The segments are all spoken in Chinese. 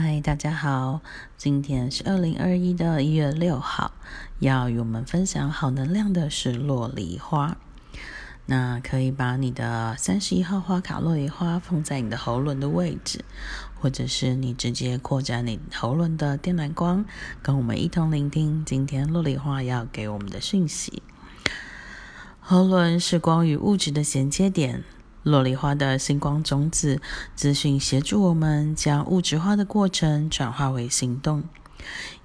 嗨，大家好，今天是二零二一的一月六号，要与我们分享好能量的是洛梨花。那可以把你的三十一号花卡洛梨花放在你的喉轮的位置，或者是你直接扩展你喉轮的电蓝光，跟我们一同聆听今天洛梨花要给我们的讯息。喉轮是光与物质的衔接点。洛梨花的星光种子资讯协助我们将物质化的过程转化为行动，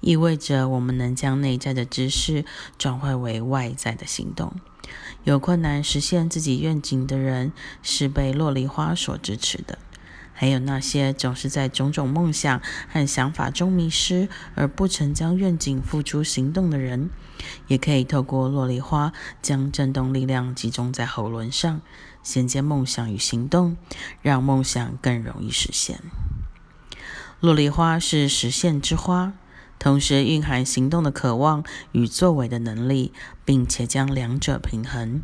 意味着我们能将内在的知识转化为外在的行动。有困难实现自己愿景的人是被洛梨花所支持的，还有那些总是在种种梦想和想法中迷失而不曾将愿景付诸行动的人，也可以透过洛丽花将振动力量集中在喉轮上。衔接梦想与行动，让梦想更容易实现。洛丽花是实现之花，同时蕴含行动的渴望与作为的能力，并且将两者平衡。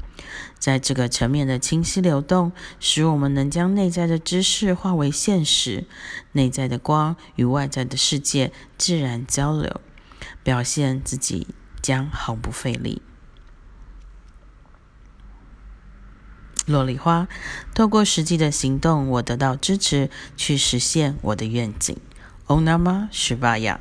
在这个层面的清晰流动，使我们能将内在的知识化为现实，内在的光与外在的世界自然交流，表现自己将毫不费力。洛丽花，透过实际的行动，我得到支持，去实现我的愿景。Om Namah Shivaya。